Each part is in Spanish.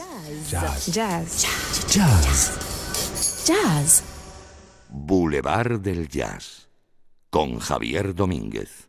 Jazz. Jazz. Jazz. Jazz. Boulevard del Jazz con Javier Domínguez.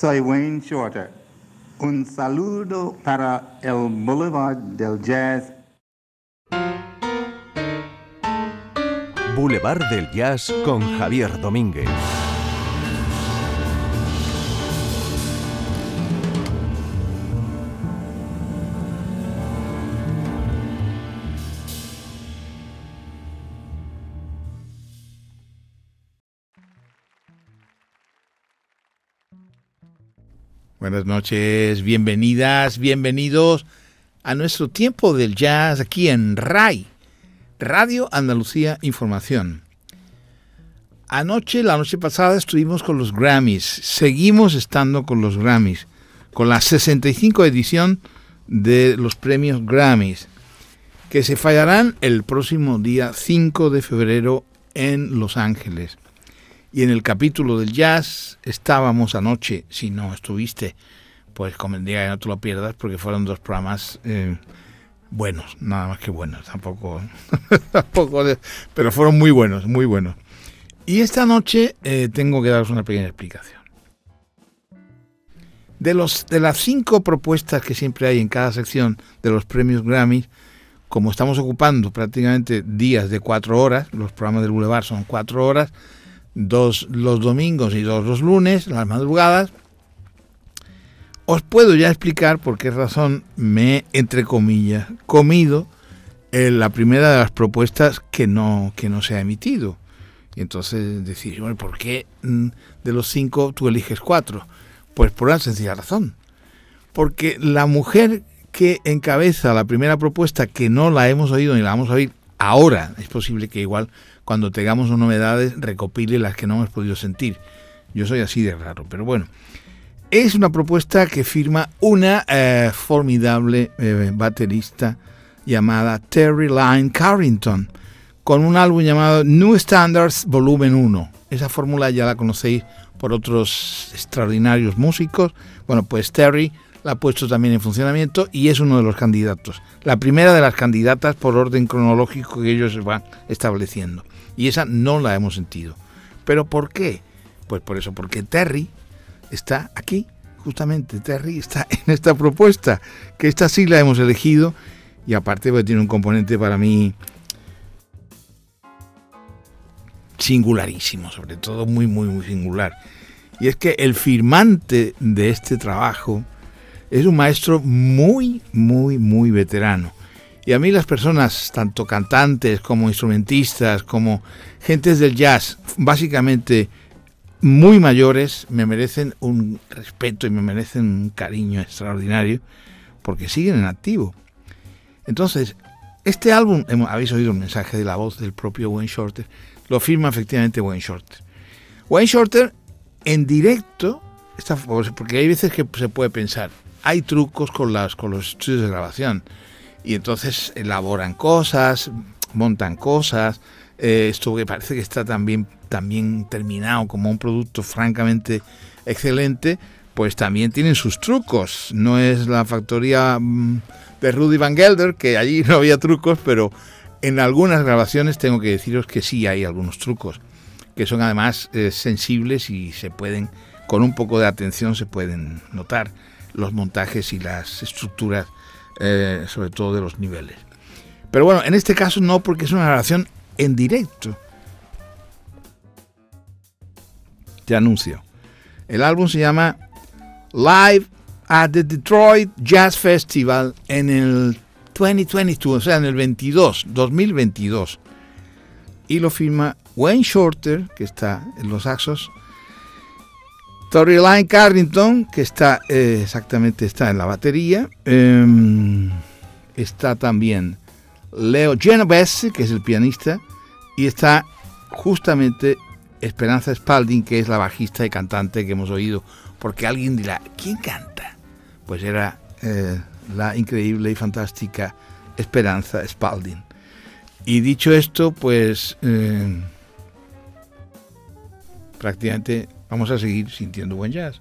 Soy Wayne Shorter. Un saludo para el Boulevard del Jazz. Boulevard del Jazz con Javier Domínguez. Buenas noches, bienvenidas, bienvenidos a nuestro tiempo del jazz aquí en RAI, Radio Andalucía Información. Anoche, la noche pasada, estuvimos con los Grammys, seguimos estando con los Grammys, con la 65 edición de los premios Grammys, que se fallarán el próximo día 5 de febrero en Los Ángeles. Y en el capítulo del jazz estábamos anoche, si no estuviste, pues convendría que no te lo pierdas porque fueron dos programas eh, buenos, nada más que buenos, tampoco, tampoco pero fueron muy buenos, muy buenos. Y esta noche eh, tengo que daros una pequeña explicación. De, los, de las cinco propuestas que siempre hay en cada sección de los premios Grammy, como estamos ocupando prácticamente días de cuatro horas, los programas del Boulevard son cuatro horas, dos los domingos y dos los lunes, las madrugadas, os puedo ya explicar por qué razón me entre comillas, comido eh, la primera de las propuestas que no, que no se ha emitido. Y entonces decís, bueno, ¿por qué mm, de los cinco tú eliges cuatro? Pues por una sencilla razón. Porque la mujer que encabeza la primera propuesta, que no la hemos oído ni la vamos a oír ahora, es posible que igual cuando tengamos novedades, recopile las que no hemos podido sentir. Yo soy así de raro, pero bueno. Es una propuesta que firma una eh, formidable eh, baterista llamada Terry Lyne Carrington, con un álbum llamado New Standards Volumen 1. Esa fórmula ya la conocéis por otros extraordinarios músicos. Bueno, pues Terry la ha puesto también en funcionamiento y es uno de los candidatos. La primera de las candidatas por orden cronológico que ellos van estableciendo y esa no la hemos sentido. ¿Pero por qué? Pues por eso, porque Terry está aquí, justamente, Terry está en esta propuesta, que esta sí la hemos elegido y aparte pues, tiene un componente para mí singularísimo, sobre todo muy, muy, muy singular. Y es que el firmante de este trabajo es un maestro muy, muy, muy veterano. Y a mí las personas, tanto cantantes como instrumentistas, como gentes del jazz, básicamente muy mayores, me merecen un respeto y me merecen un cariño extraordinario porque siguen en activo. Entonces, este álbum, habéis oído el mensaje de la voz del propio Wayne Shorter, lo firma efectivamente Wayne Shorter. Wayne Shorter en directo, porque hay veces que se puede pensar, hay trucos con, las, con los estudios de grabación y entonces elaboran cosas, montan cosas. Eh, esto que parece que está también, también terminado como un producto francamente excelente, pues también tienen sus trucos. No es la factoría mm, de Rudy Van Gelder, que allí no había trucos, pero en algunas grabaciones tengo que deciros que sí hay algunos trucos, que son además eh, sensibles y se pueden, con un poco de atención se pueden notar los montajes y las estructuras eh, sobre todo de los niveles. Pero bueno, en este caso no, porque es una grabación en directo. Te anuncio. El álbum se llama Live at the Detroit Jazz Festival en el 2022, o sea, en el 22, 2022. Y lo firma Wayne Shorter, que está en los saxos, Line Carrington, que está eh, exactamente está en la batería. Em, está también Leo Genovese, que es el pianista. Y está justamente Esperanza Spalding, que es la bajista y cantante que hemos oído. Porque alguien dirá, ¿quién canta? Pues era eh, la increíble y fantástica Esperanza Spalding. Y dicho esto, pues eh, prácticamente vamos a seguir sintiendo buen jazz.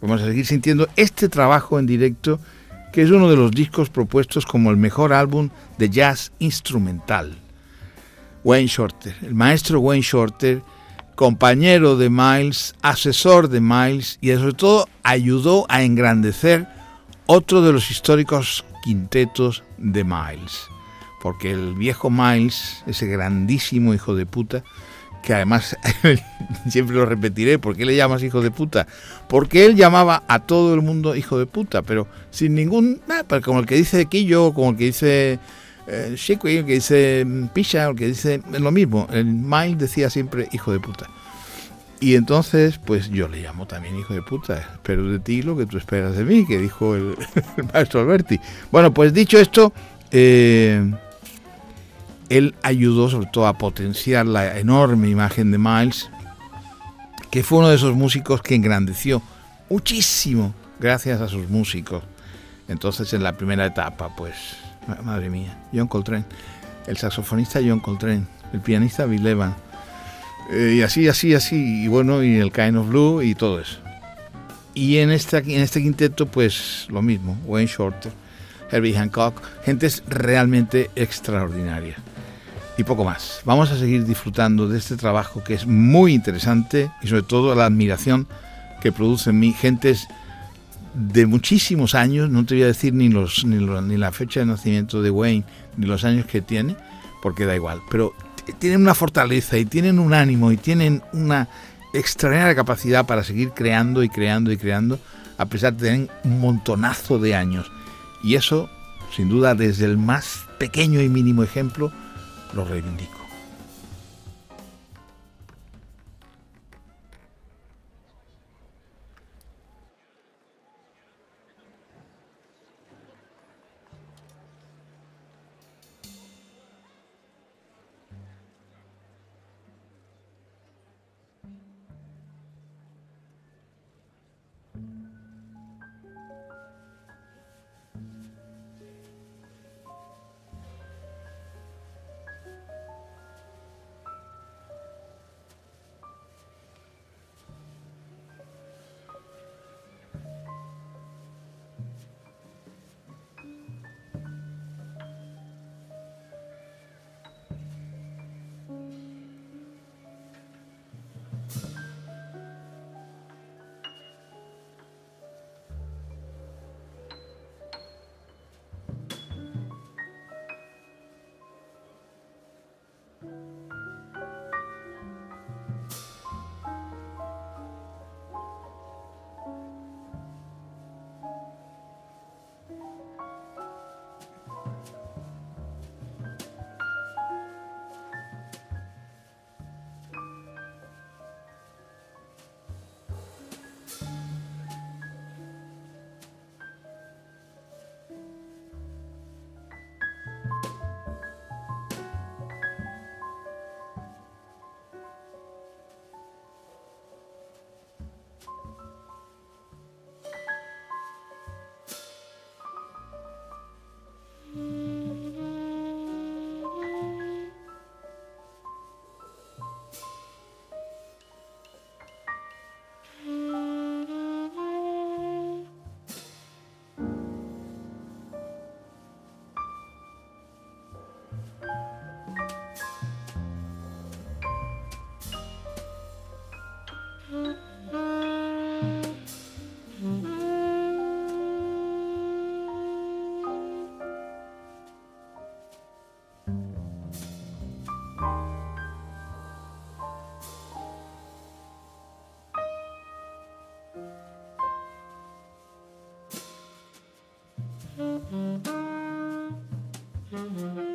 Vamos a seguir sintiendo este trabajo en directo, que es uno de los discos propuestos como el mejor álbum de jazz instrumental. Wayne Shorter, el maestro Wayne Shorter, compañero de Miles, asesor de Miles y sobre todo ayudó a engrandecer otro de los históricos quintetos de Miles. Porque el viejo Miles, ese grandísimo hijo de puta, que además siempre lo repetiré, ¿por qué le llamas hijo de puta? Porque él llamaba a todo el mundo hijo de puta, pero sin ningún, como el que dice Quillo, como el que dice eh, el que dice Pisha, el que dice lo mismo, el Miles decía siempre hijo de puta. Y entonces, pues yo le llamo también hijo de puta. Espero de ti lo que tú esperas de mí, que dijo el, maestro Alberti. Bueno, pues dicho esto, eh, él ayudó sobre todo a potenciar la enorme imagen de Miles, que fue uno de esos músicos que engrandeció muchísimo gracias a sus músicos. Entonces, en la primera etapa, pues, madre mía, John Coltrane, el saxofonista John Coltrane, el pianista Bill Evans, eh, y así, así, así, y bueno, y el Kind of Blue y todo eso. Y en en este quinteto, pues lo mismo, Wayne Shorter, Herbie Hancock, gentes realmente extraordinarias. Y poco más. Vamos a seguir disfrutando de este trabajo que es muy interesante y sobre todo la admiración que produce en mí gentes de muchísimos años, no te voy a decir ni, los, ni, ni la fecha de nacimiento de Wayne, ni los años que tiene, porque da igual, pero tienen una fortaleza y tienen un ánimo y tienen una extraordinaria capacidad para seguir creando y creando y creando, a pesar de tener un montonazo de años. Y eso, sin duda, desde el más pequeño y mínimo ejemplo, lo reivindico. Mm-hmm.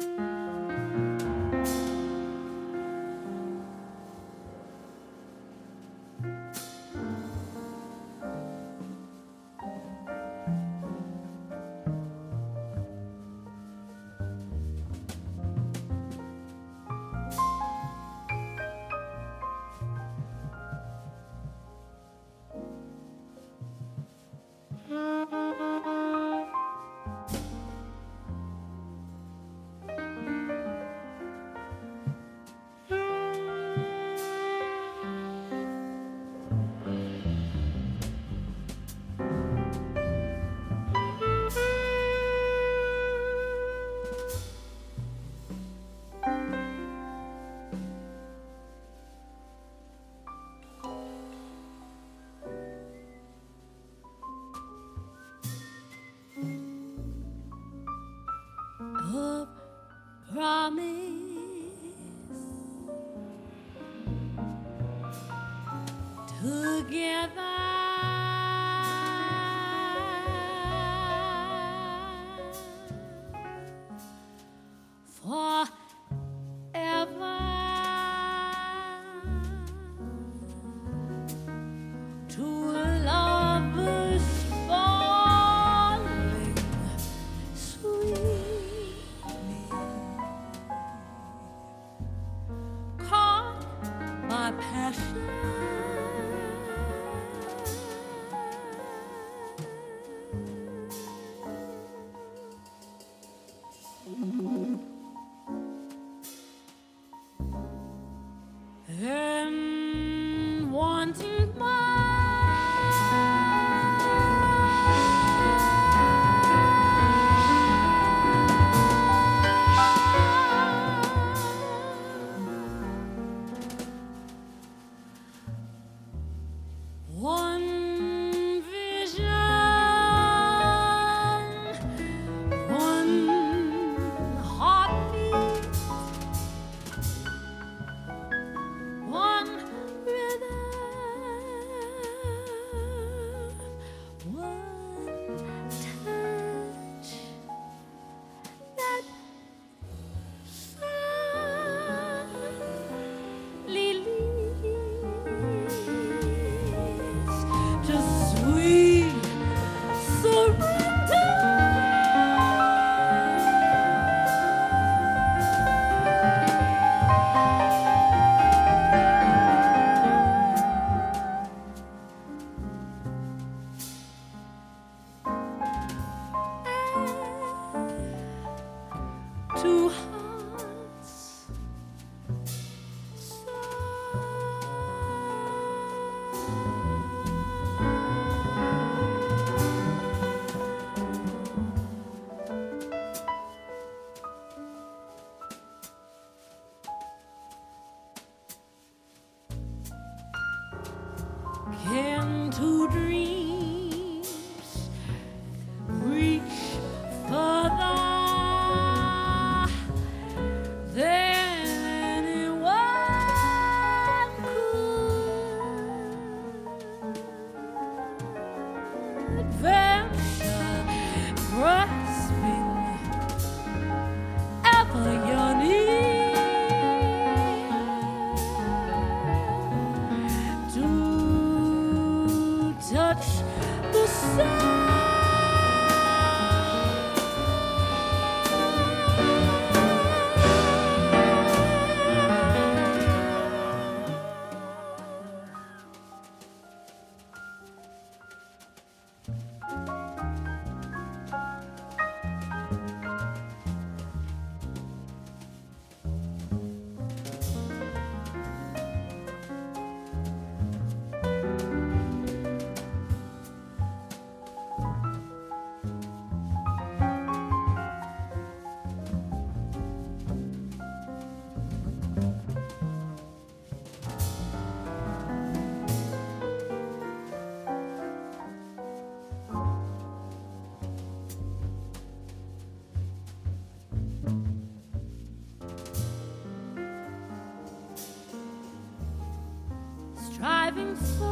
fall.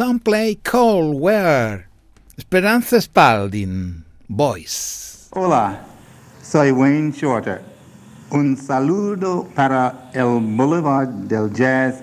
Some play Cold Weather. Esperanza Spalding, Voice. Hola, soy Wayne Shorter. Un saludo para el Boulevard del Jazz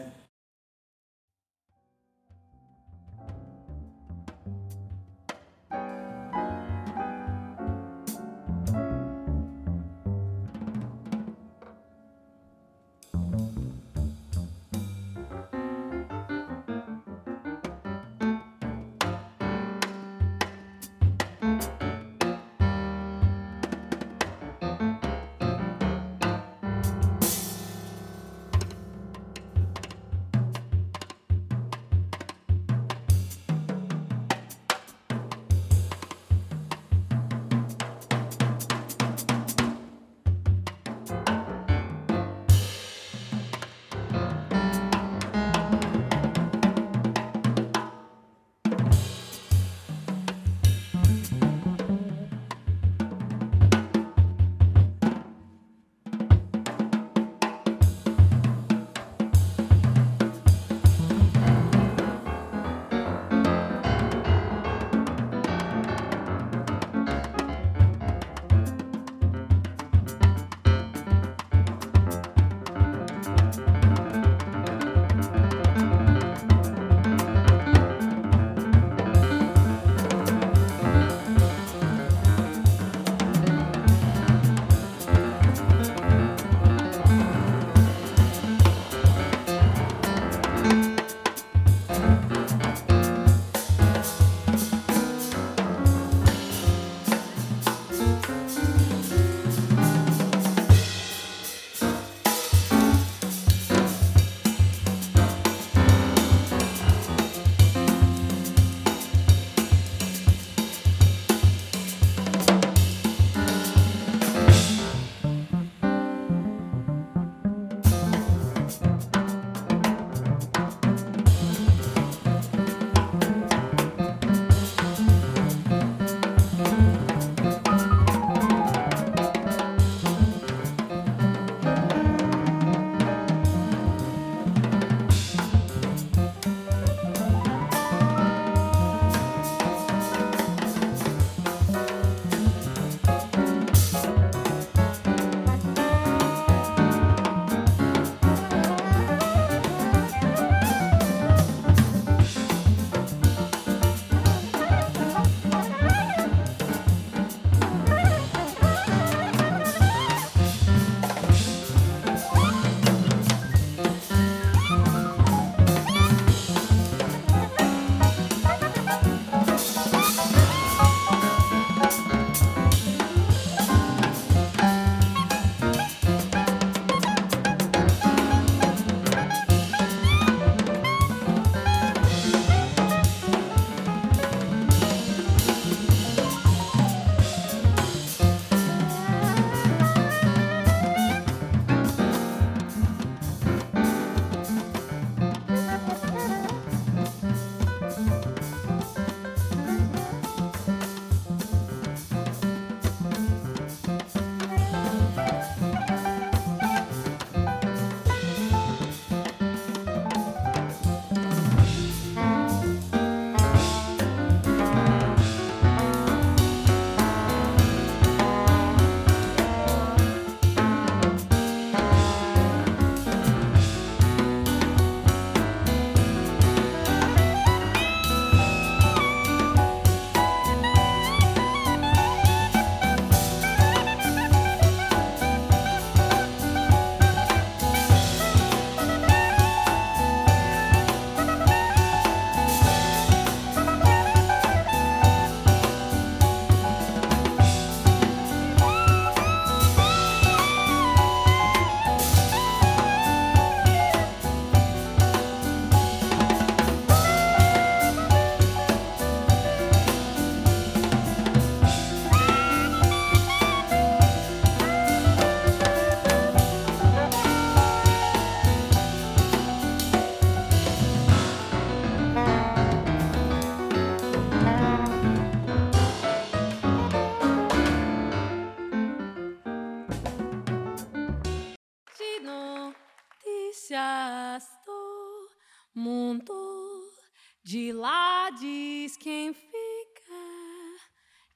De lá diz quem fica,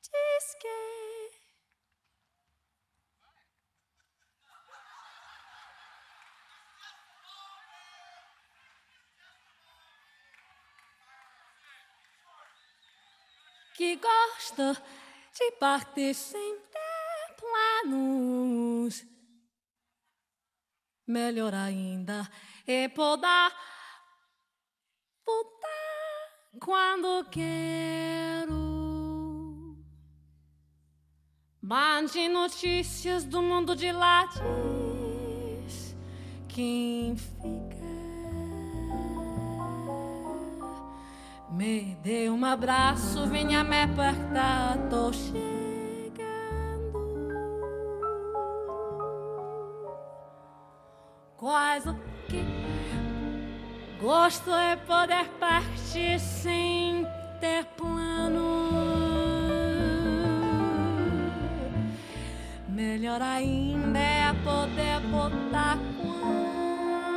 diz que. Que gosta de partir sem ter planos. Melhor ainda é voltar quando quero. Mande notícias do mundo de lá diz quem fica. Me dê um abraço, venha me apertar, tô chegando. Quase o gosto é poder partir sem ter plano. Melhor ainda é poder botar quando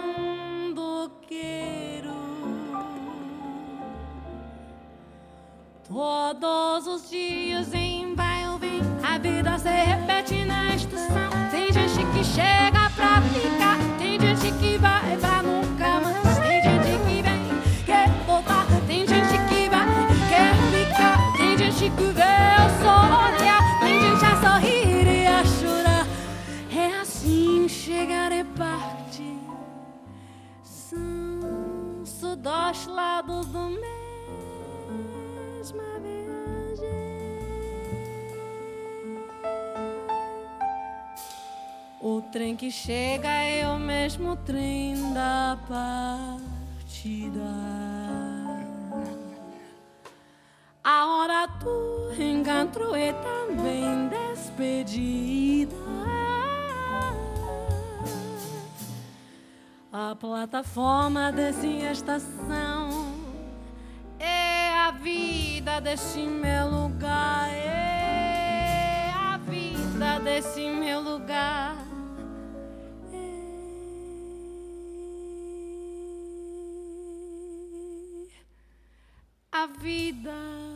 quero. Todos os dias em vai ou vem, a vida se repete na estação. Tem gente que chega pra ficar, tem gente que vai pra Dois lados do mesma viagem. O trem que chega é o mesmo trem da partida. A hora do encontro é também despedida. A plataforma dessa estação é a vida desse meu lugar. É a vida desse meu lugar. É a vida.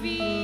Vida.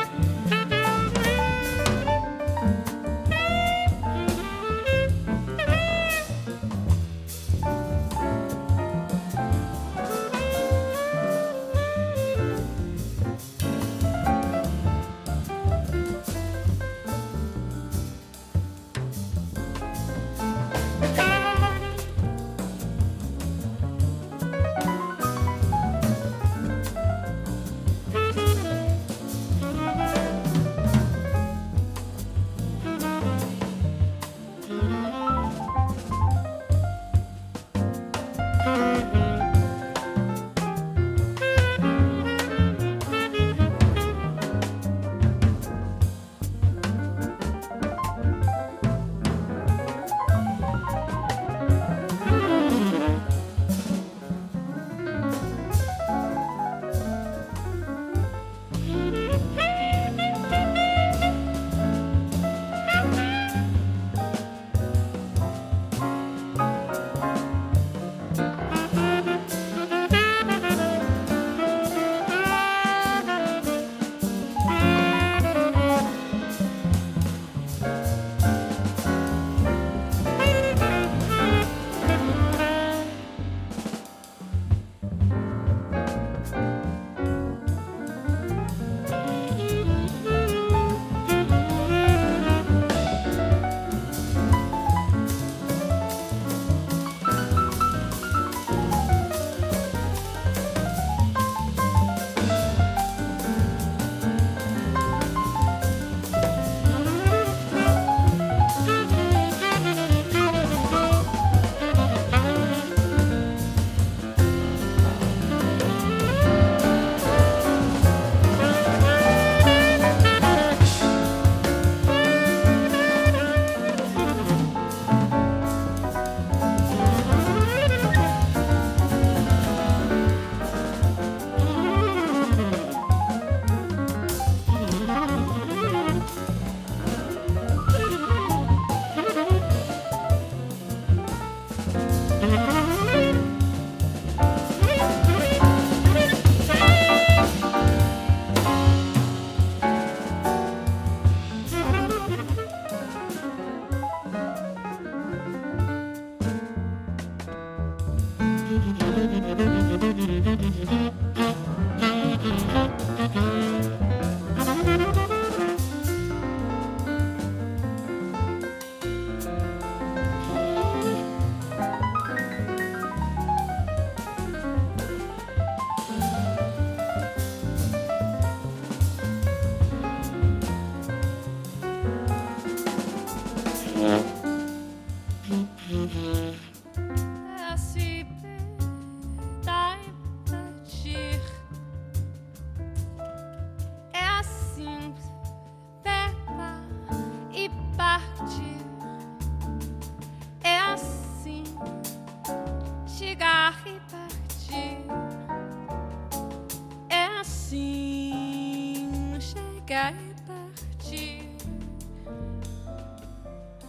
e partir.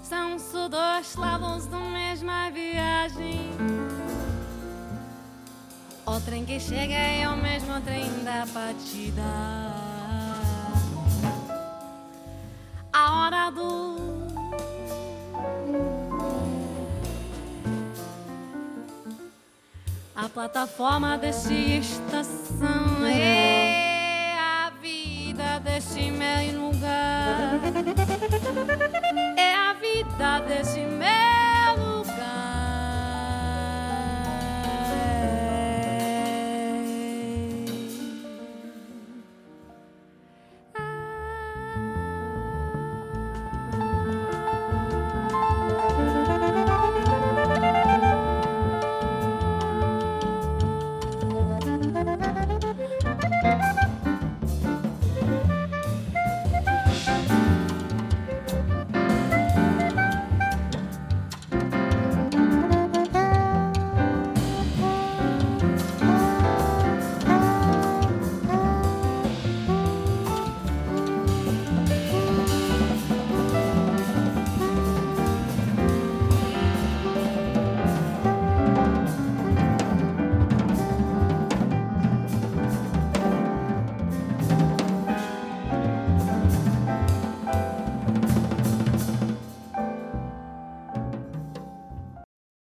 São só dois lados da mesma viagem. O trem que chega é o mesmo trem da partida. A hora do. A plataforma dessa estação é deste meio lugar. É a vida desse meio